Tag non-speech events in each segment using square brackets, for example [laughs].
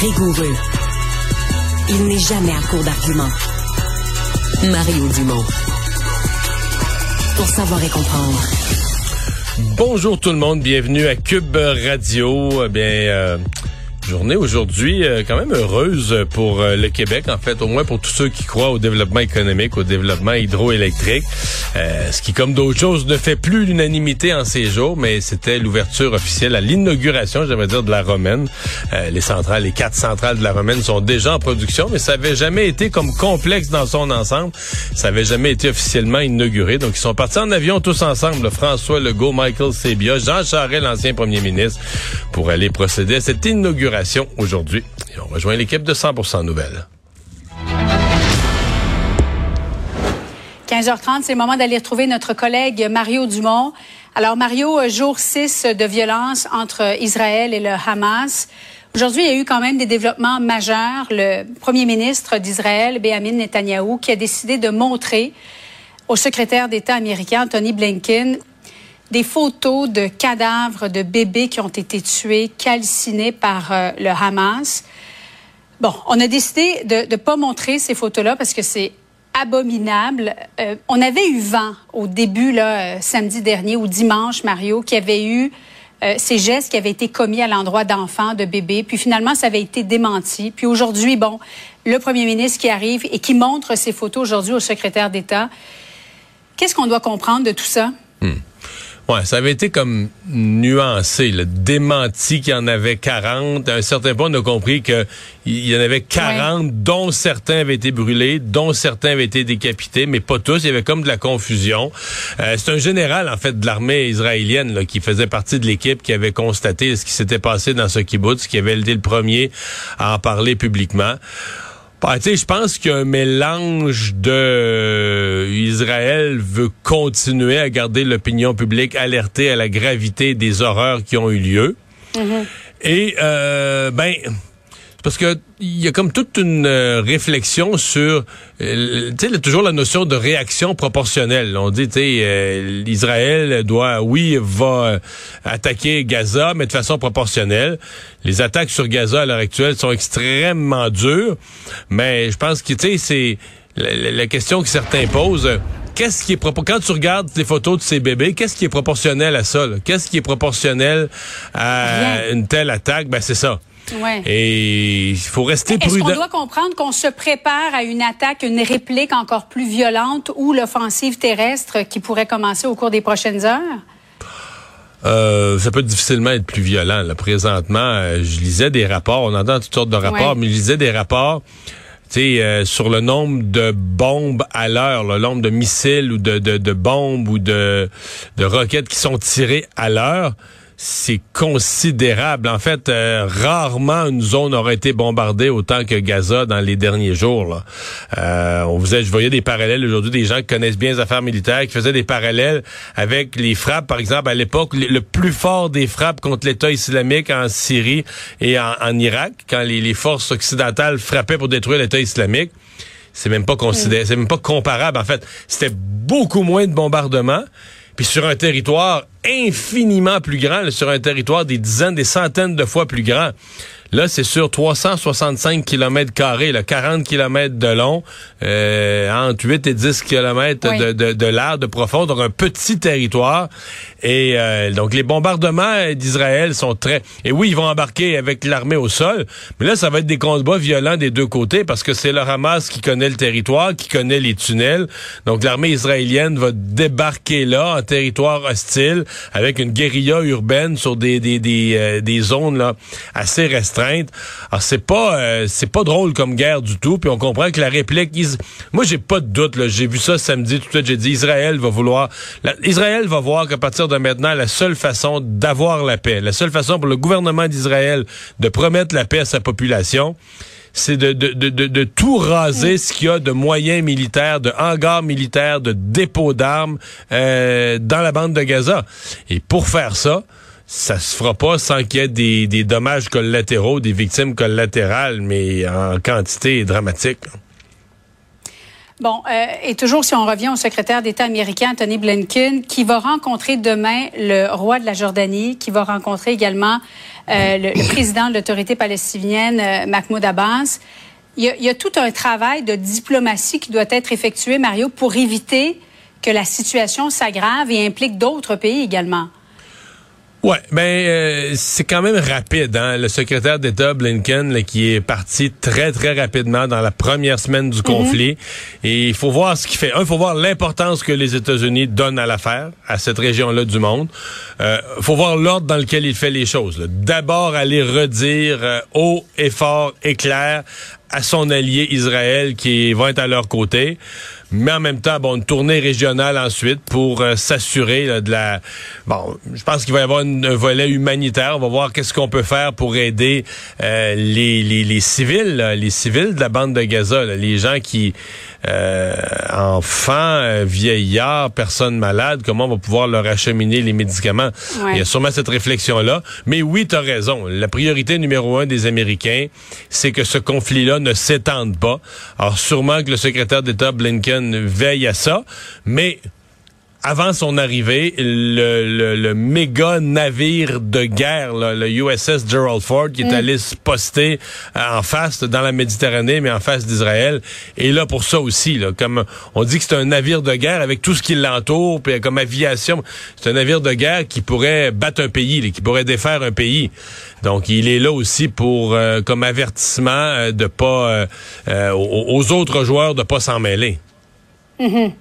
rigoureux. Il n'est jamais à court d'arguments. Mario Dumont. Pour savoir et comprendre. Bonjour tout le monde, bienvenue à Cube Radio. Eh bien, euh, journée aujourd'hui euh, quand même heureuse pour euh, le Québec, en fait, au moins pour tous ceux qui croient au développement économique, au développement hydroélectrique. Euh, ce qui, comme d'autres choses, ne fait plus l'unanimité en ces jours, mais c'était l'ouverture officielle à l'inauguration, j'aimerais dire, de la Romaine. les centrales, les quatre centrales de la Romaine sont déjà en production, mais ça avait jamais été comme complexe dans son ensemble. Ça avait jamais été officiellement inauguré. Donc, ils sont partis en avion tous ensemble, François Legault, Michael Sebia, Jean Charest, l'ancien premier ministre, pour aller procéder à cette inauguration aujourd'hui. Et on rejoint l'équipe de 100% Nouvelles. 15h30, c'est le moment d'aller retrouver notre collègue Mario Dumont. Alors, Mario, euh, jour 6 de violence entre Israël et le Hamas. Aujourd'hui, il y a eu quand même des développements majeurs. Le premier ministre d'Israël, Benjamin Netanyahu, qui a décidé de montrer au secrétaire d'État américain, Tony Blinken, des photos de cadavres de bébés qui ont été tués, calcinés par euh, le Hamas. Bon, on a décidé de ne pas montrer ces photos-là parce que c'est abominable. Euh, on avait eu vent au début, là, euh, samedi dernier ou dimanche, Mario, qui avait eu ces gestes qui avaient été commis à l'endroit d'enfants, de bébés. Puis finalement, ça avait été démenti. Puis aujourd'hui, bon, le premier ministre qui arrive et qui montre ces photos aujourd'hui au secrétaire d'État. Qu'est-ce qu'on doit comprendre de tout ça? Hmm. Ouais, ça avait été comme nuancé, le démenti qu'il y en avait 40. À un certain point, on a compris qu'il y en avait 40, dont certains avaient été brûlés, dont certains avaient été décapités, mais pas tous. Il y avait comme de la confusion. Euh, c'est un général, en fait, de l'armée israélienne là, qui faisait partie de l'équipe qui avait constaté ce qui s'était passé dans ce kibbutz, qui avait été le premier à en parler publiquement. Bah, je pense qu'un mélange de euh, Israël veut continuer à garder l'opinion publique alertée à la gravité des horreurs qui ont eu lieu. Mm-hmm. Et euh, ben parce que il y a comme toute une euh, réflexion sur, euh, tu sais, toujours la notion de réaction proportionnelle. On dit, tu sais, euh, Israël doit, oui, va attaquer Gaza, mais de façon proportionnelle. Les attaques sur Gaza à l'heure actuelle sont extrêmement dures, mais je pense que, tu sais, c'est la, question que certains posent. Qu'est-ce qui est quand tu regardes les photos de ces bébés, qu'est-ce qui est proportionnel à ça Qu'est-ce qui est proportionnel à une telle attaque? Ben c'est ça. Et il faut rester prudent. Est-ce qu'on doit comprendre qu'on se prépare à une attaque, une réplique encore plus violente ou l'offensive terrestre qui pourrait commencer au cours des prochaines heures? Euh, ça peut difficilement être plus violent. Là. Présentement, euh, je lisais des rapports, on entend toutes sortes de rapports, mais je lisais des rapports euh, sur le nombre de bombes à l'heure, le nombre de missiles ou de, de, de bombes ou de, de roquettes qui sont tirées à l'heure c'est considérable. En fait, euh, rarement une zone aurait été bombardée autant que Gaza dans les derniers jours. Là. Euh, on vous je voyais des parallèles aujourd'hui, des gens qui connaissent bien les affaires militaires, qui faisaient des parallèles avec les frappes, par exemple, à l'époque, le, plus fort des frappes contre l'État islamique en Syrie et en, Irak, quand les, les forces occidentales frappaient pour détruire l'État islamique c'est même pas considéré, c'est même pas comparable. En fait, c'était beaucoup moins de bombardements puis sur un territoire infiniment plus grand, sur un territoire des dizaines, des centaines de fois plus grand. Là, c'est sur 365 km carrés, 40 km de long, euh, entre 8 et 10 km de, de, de large, de profond, donc un petit territoire. Et euh, donc les bombardements d'Israël sont très... Et oui, ils vont embarquer avec l'armée au sol, mais là, ça va être des combats violents des deux côtés parce que c'est le Hamas qui connaît le territoire, qui connaît les tunnels. Donc l'armée israélienne va débarquer là, en territoire hostile, avec une guérilla urbaine sur des, des, des, euh, des zones là, assez restreintes. Alors c'est pas euh, c'est pas drôle comme guerre du tout, puis on comprend que la réplique... Moi, j'ai pas de doute, j'ai vu ça samedi, tout de suite, j'ai dit Israël va vouloir... Israël va voir qu'à partir de maintenant, la seule façon d'avoir la paix, la seule façon pour le gouvernement d'Israël de promettre la paix à sa population, c'est de, de, de, de, tout raser ce qu'il y a de moyens militaires, de hangars militaires, de dépôts d'armes euh, dans la bande de Gaza. Et pour faire ça, ça se fera pas sans qu'il y ait des, des dommages collatéraux, des victimes collatérales, mais en quantité dramatique. Bon, euh, et toujours si on revient au secrétaire d'État américain Tony Blinken, qui va rencontrer demain le roi de la Jordanie, qui va rencontrer également euh, le, président de l'autorité palestinienne, euh, Mahmoud Abbas. Il y, a, il y, a, tout un travail de diplomatie qui doit être effectué, Mario, pour éviter que la situation s'aggrave et implique d'autres pays également. Ouais, ben euh, c'est quand même rapide. Hein? Le secrétaire d'État Blinken qui est parti très très rapidement dans la première semaine du conflit. Et il faut voir ce qu'il fait. Un, il faut voir l'importance que les États-Unis donnent à l'affaire, à cette région-là du monde. Il euh, faut voir l'ordre dans lequel il fait les choses. D'abord, aller redire euh, haut et fort et clair à son allié Israël qui va être à leur côté mais en même temps, bon, une tournée régionale ensuite pour euh, s'assurer de la. Bon, je pense qu'il va y avoir un volet humanitaire. On va voir qu'est-ce qu'on peut faire pour aider euh, les, les, les, civils, les civils de la bande de Gaza, les gens qui euh, enfants, euh, vieillards, personnes malades, comment on va pouvoir leur acheminer les médicaments. Il y a sûrement cette réflexion-là. Mais oui, tu as raison. La priorité numéro un des Américains, c'est que ce conflit-là ne s'étende pas. Alors sûrement que le secrétaire d'État Blinken veille à ça, mais avant son arrivée, le, le, méga navire de guerre, le USS Gerald Ford, qui est mm. allé se poster euh, en face dans la Méditerranée, mais en face d'Israël. Et là, pour ça aussi, là, comme on dit que c'est un navire de guerre avec tout ce qui l'entoure, puis comme aviation, c'est un navire de guerre qui pourrait battre un pays, qui pourrait défaire un pays. Donc, il est là aussi pour euh, comme avertissement euh, de pas aux, autres joueurs de pas s'en mêler. Mm-hmm.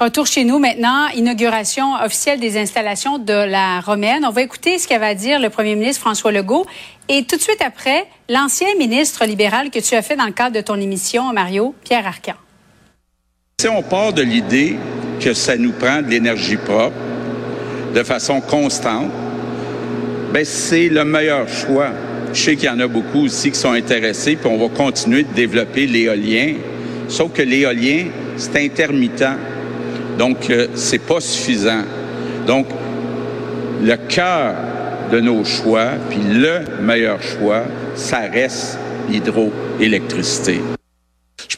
Retour chez nous maintenant, inauguration officielle des installations de la Romaine. On va écouter ce qu'avait à dire le premier ministre François Legault. Et tout de suite après, l'ancien ministre libéral que tu as fait dans le cadre de ton émission, Mario, Pierre Arcan. Si on part de l'idée que ça nous prend de l'énergie propre de façon constante, ben c'est le meilleur choix. Je sais qu'il y en a beaucoup aussi qui sont intéressés, puis on va continuer de développer l'éolien. Sauf que l'éolien, c'est intermittent. Donc, euh, c'est pas suffisant. Donc, le cœur de nos choix, puis le meilleur choix, ça reste l'hydroélectricité.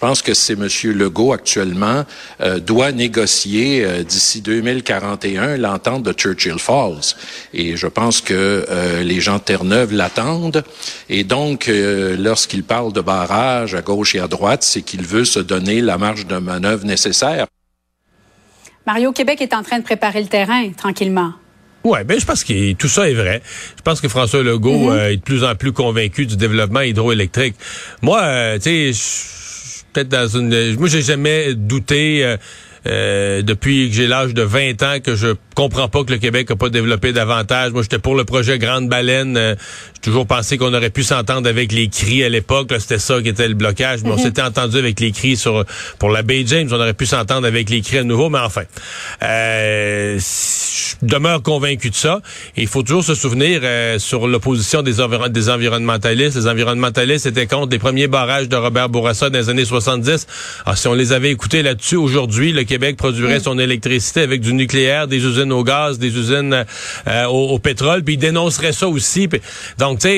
Je pense que c'est M. Legault actuellement euh, doit négocier euh, d'ici 2041 l'entente de Churchill Falls. Et je pense que les gens de Terre-Neuve l'attendent. Et donc, lorsqu'il parle de barrage à gauche et à droite, c'est qu'il veut se donner la marge de manœuvre nécessaire. Mario, Québec est en train de préparer le terrain tranquillement. Oui, ben je pense que tout ça est vrai. Je pense que François Legault mm-hmm. euh, est de plus en plus convaincu du développement hydroélectrique. Moi, euh, tu sais, peut-être dans une, moi j'ai jamais douté. Euh, euh, depuis que j'ai l'âge de 20 ans que je comprends pas que le Québec a pas développé davantage. Moi, j'étais pour le projet Grande Baleine. Euh, j'ai toujours pensé qu'on aurait pu s'entendre avec les cris à l'époque. C'était ça qui était le blocage. Mais on mhm. s'était entendu avec les cris sur pour la Bay James. On aurait pu s'entendre avec les cris à nouveau. Mais enfin, euh, je demeure convaincu de ça. il faut toujours se souvenir euh, sur l'opposition des, des environnementalistes. Les environnementalistes étaient contre les premiers barrages de Robert Bourassa dans les années 70. Alors, si on les avait écoutés là-dessus aujourd'hui, le Québec produirait son électricité avec du nucléaire, des usines au gaz, des usines euh, au, pétrole, puis il dénoncerait ça aussi. donc, tu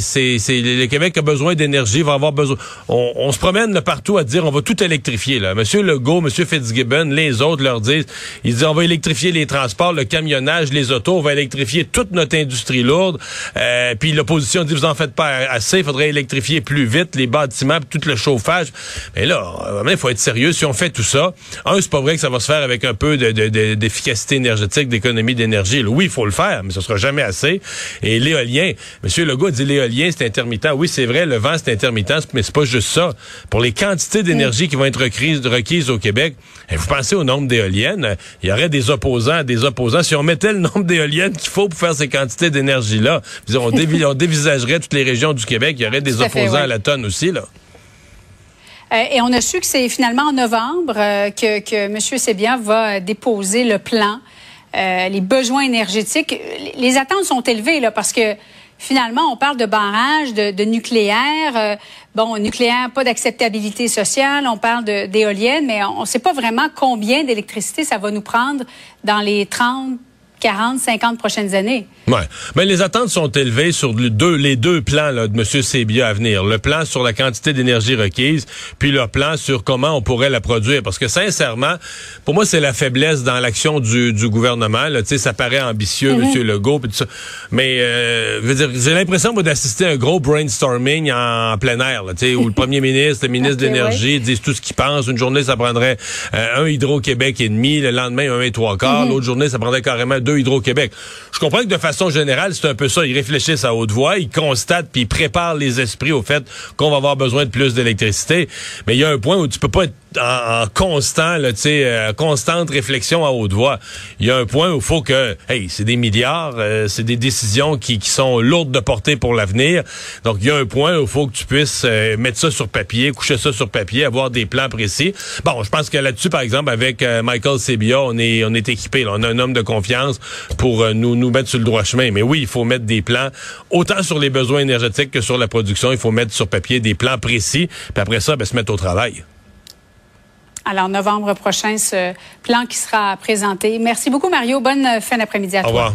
sais, c'est, le Québec a besoin d'énergie, va avoir besoin. On, se promène partout à dire on va tout électrifier. Là. Monsieur Legault, Monsieur Fitzgibbon, les autres leur disent, ils disent on va électrifier les transports, le camionnage, les autos, on va électrifier toute notre industrie lourde. Euh, puis l'opposition dit vous en faites pas assez, il faudrait électrifier plus vite les bâtiments, tout le chauffage. Mais là, il faut être sérieux. Si on fait tout ça, un, c'est pas vrai que ça va se faire avec un peu d'efficacité énergétique d'économie d'énergie. Oui, il faut le faire, mais ce sera jamais assez. Et l'éolien, Monsieur Legault dit l'éolien, c'est intermittent. Oui, c'est vrai, le vent, c'est intermittent, mais c'est pas juste ça. Pour les quantités d'énergie qui vont être requises, requises au Québec, eh, vous pensez au nombre d'éoliennes, il y aurait des opposants, des opposants. Si on mettait le nombre d'éoliennes qu'il faut pour faire ces quantités d'énergie-là, on, on dévisagerait toutes les régions du Québec, il y aurait des opposants à la tonne aussi, là. Euh, et on a su que c'est finalement en novembre euh, que, que M. Sébian va déposer le plan, euh, les besoins énergétiques. Les attentes sont élevées là parce que finalement on parle de barrage, de, de nucléaire. bon, nucléaire, pas d'acceptabilité sociale. On parle d'éoliennes, mais on ne sait pas vraiment combien d'électricité ça va nous prendre dans les 30 40, 50 prochaines années. Ouais. Mais les attentes sont élevées sur le deux, les deux plans là, de M. Sébia à venir. Le plan sur la quantité d'énergie requise, puis le plan sur comment on pourrait la produire. Parce que sincèrement, pour moi, c'est la faiblesse dans l'action du, du gouvernement. Là. Ça paraît ambitieux, mm-hmm. M. Legault, tout ça. Mais euh, j'ai l'impression d'assister à un gros brainstorming en, plein air, là, où le premier [laughs] ministre, le ministre de l'Énergie disent tout ce qu'ils pensent. Une journée, ça prendrait euh, un Hydro-Québec et demi, le lendemain, un et trois quarts. Mm-hmm. L'autre journée, ça prendrait carrément deux Hydro-Québec. Je comprends que de façon générale, c'est un peu ça. Ils réfléchissent à haute voix, ils constatent puis ils préparent les esprits au fait qu'on va avoir besoin de plus d'électricité. Mais il y a un point où tu peux pas être en, constant, là, euh, constante réflexion à haute voix. Il y a un point où il faut que, hey, c'est des milliards, euh, c'est des décisions qui, sont lourdes de portée pour l'avenir. Donc, il y a un point où il faut que tu puisses euh, mettre ça sur papier, coucher ça sur papier, avoir des plans précis. Bon, je pense que là-dessus, par exemple, avec Michael Sebia, on est, on est équipé. On a un homme de confiance pour nous, nous mettre sur le droit chemin. Mais oui, il faut mettre des plans, autant sur les besoins énergétiques que sur la production. Il faut mettre sur papier des plans précis. Puis après ça, ben, se mettre au travail. Alors, novembre prochain, ce plan qui sera présenté. Merci beaucoup, Mario. Bonne fin d'après-midi à toi. Au revoir.